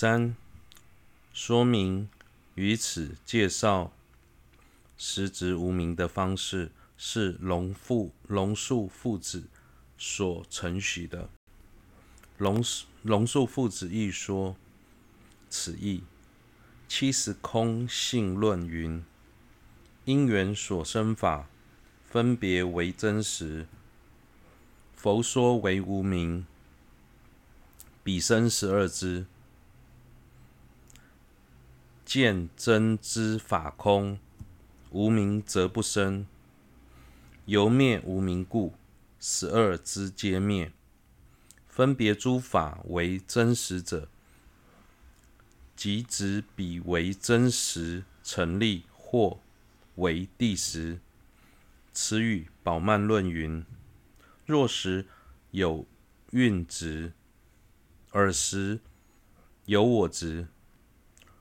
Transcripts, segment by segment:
三、说明于此介绍实质无名的方式，是龙父龙树父子所承许的。龙龙树父子一说此意。七十空性论云：因缘所生法，分别为真实，佛说为无明。彼生十二支，见真之法空，无明则不生。由灭无明故，十二支皆灭。分别诸法为真实者。即指彼为真实成立，或为第实。此语宝鬘论云：若实有蕴执，尔时有我执。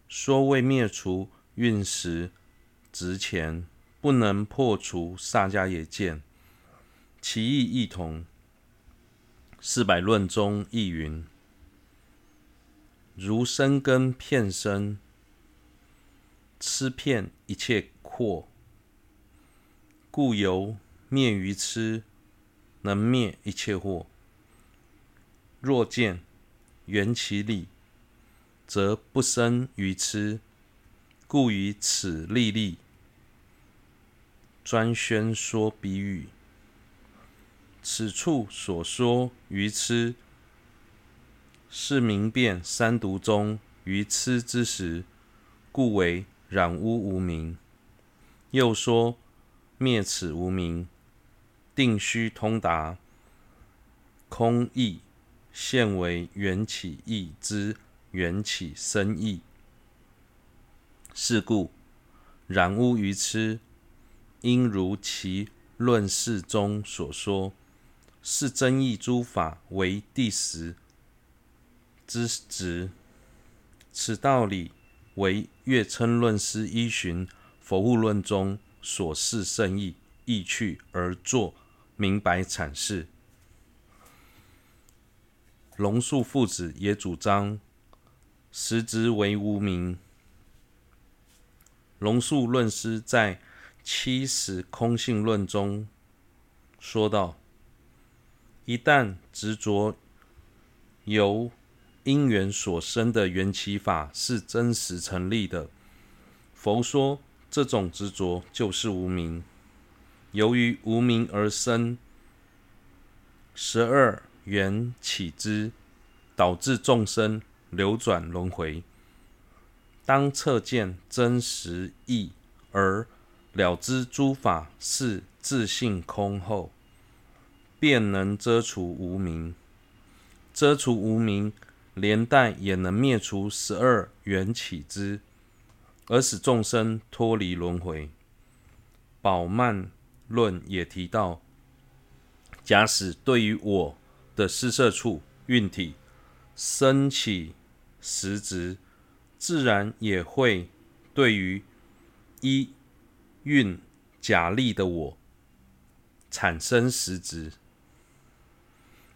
说未灭除运时执前，不能破除萨迦耶见，其义亦同。四百论中亦云。如生根片身，痴遍一切惑，故由灭于痴，能灭一切惑。若见缘起理，则不生于痴，故于此立立专宣说比喻。此处所说于痴。是明辨三毒中于痴之时，故为染污无明。又说灭此无明，定须通达空义，现为缘起义之缘起生义。是故染污于痴，应如其论释中所说，是真义诸法为第十。之执，此道理为月称论师依循佛物论中所示圣义意趣而作明白阐释。龙树父子也主张实执为无明。龙树论师在七十空性论中说道：一旦执着由因缘所生的缘起法是真实成立的。佛说这种执着就是无明，由于无明而生十二缘起之，导致众生流转轮回。当测见真实义而了知诸法是自性空后，便能遮除无明，遮除无明。连带也能灭除十二缘起之，而使众生脱离轮回。宝曼论也提到，假使对于我的施设处运体升起实执，自然也会对于一蕴假立的我产生实执。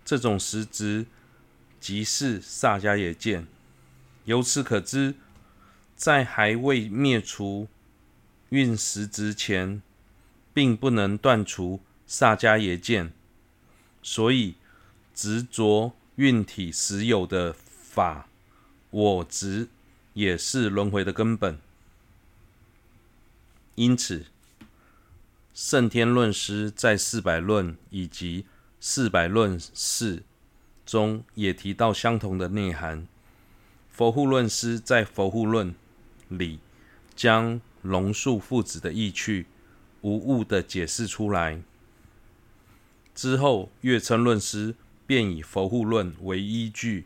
这种实执。即是萨迦耶见，由此可知，在还未灭除蕴实执前，并不能断除萨迦耶见，所以执着蕴体实有的法我执，也是轮回的根本。因此，胜天论师在四百论以及四百论释。中也提到相同的内涵。佛护论师在佛护论里将龙树父子的意趣无误地解释出来。之后，月称论师便以佛护论为依据，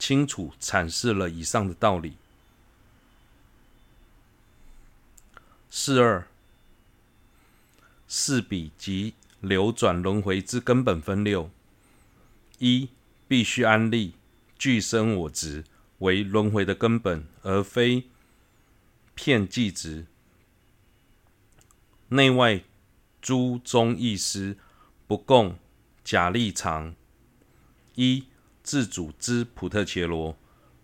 清楚阐释了以上的道理。四二四比及流转轮回之根本分六一。必须安立俱生我执为轮回的根本，而非骗计执。内外诸宗义师不共假立常。一自主之普特伽罗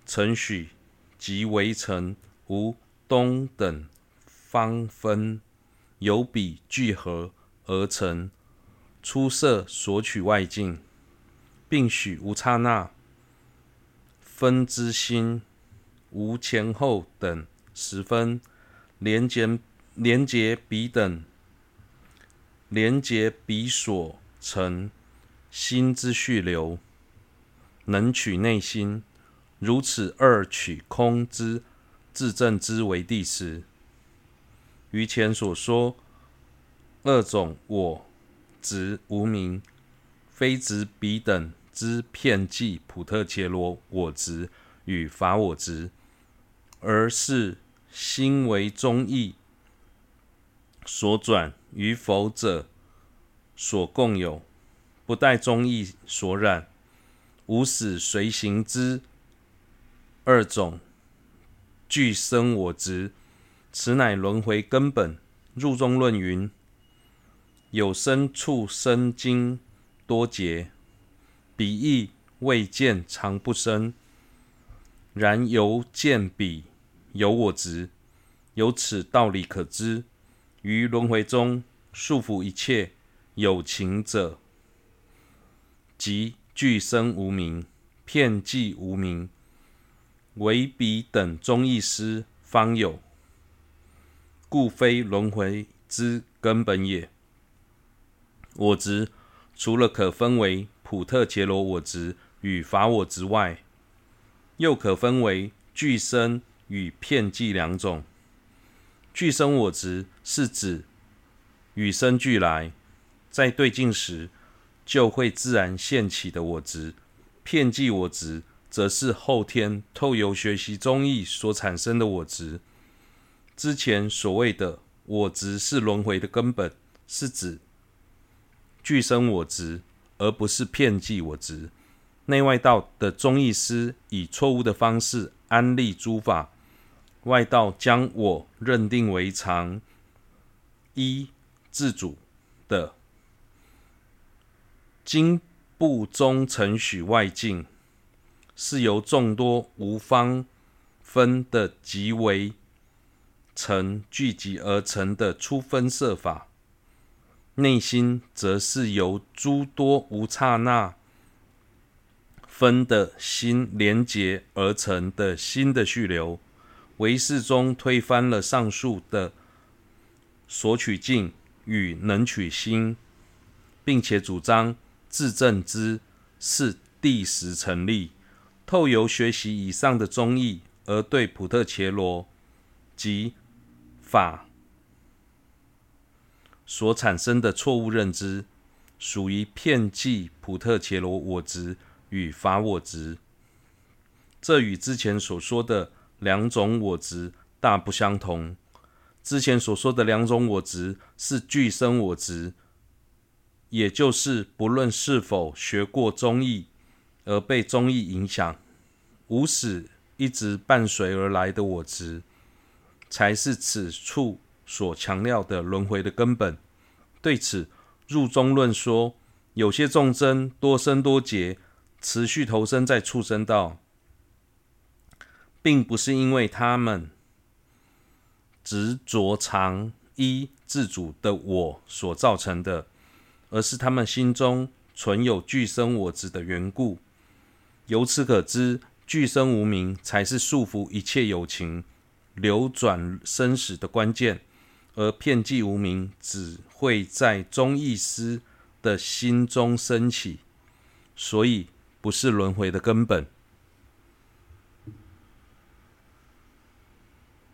承许即为成，无东等方分，由彼聚合而成。出色索取外境，并许无刹那分之心，无前后等十分，连结连结彼等，连结彼所成心之续流，能取内心，如此二取空之自证之为第十。于前所说二种我。执无明，非执彼等之片计普特伽罗我执与法我执，而是心为中义所转与否者所共有，不待中义所染，无始随行之二种俱生我执，此乃轮回根本。入中论云。有生处生经多劫，彼亦未见常不生。然犹见彼有我执，由此道理可知，于轮回中束缚一切有情者，即俱生无明，遍计无明，唯彼等中义师方有，故非轮回之根本也。我执除了可分为普特伽罗我执与法我执外，又可分为俱生与遍计两种。俱生我执是指与生俱来，在对境时就会自然现起的我执；遍计我执则是后天透由学习宗义所产生的我执。之前所谓的我执是轮回的根本，是指。俱生我执，而不是遍计我执。内外道的宗义师以错误的方式安立诸法，外道将我认定为常一自主的，经部中承许外境，是由众多无方分的极为层聚集而成的初分设法。内心则是由诸多无刹那分的心连结而成的心的续流。唯识中推翻了上述的索取境与能取心，并且主张自证之是第十成立。透由学习以上的中义，而对普特切罗及法。所产生的错误认知，属于遍计普特切罗我执与法我执，这与之前所说的两种我执大不相同。之前所说的两种我执是俱生我执，也就是不论是否学过中义而被中义影响，无始一直伴随而来的我执，才是此处。所强调的轮回的根本，对此入中论说，有些众生多生多劫，持续投生在畜生道，并不是因为他们执着常一自主的我所造成的，而是他们心中存有具生我执的缘故。由此可知，具生无名才是束缚一切友情流转生死的关键。而片计无名只会在宗义师的心中升起，所以不是轮回的根本。